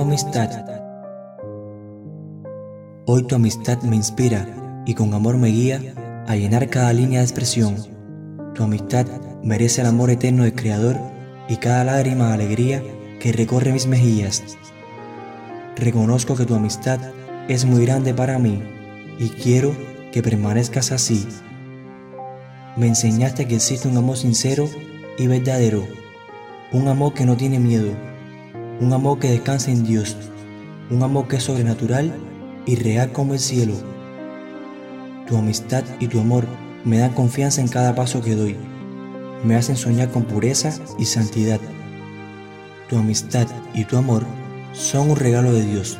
amistad. Hoy tu amistad me inspira y con amor me guía a llenar cada línea de expresión. Tu amistad merece el amor eterno del Creador y cada lágrima de alegría que recorre mis mejillas. Reconozco que tu amistad es muy grande para mí y quiero que permanezcas así. Me enseñaste que existe un amor sincero y verdadero, un amor que no tiene miedo, un amor que descansa en Dios, un amor que es sobrenatural y real como el cielo. Tu amistad y tu amor me dan confianza en cada paso que doy, me hacen soñar con pureza y santidad. Tu amistad y tu amor son un regalo de Dios.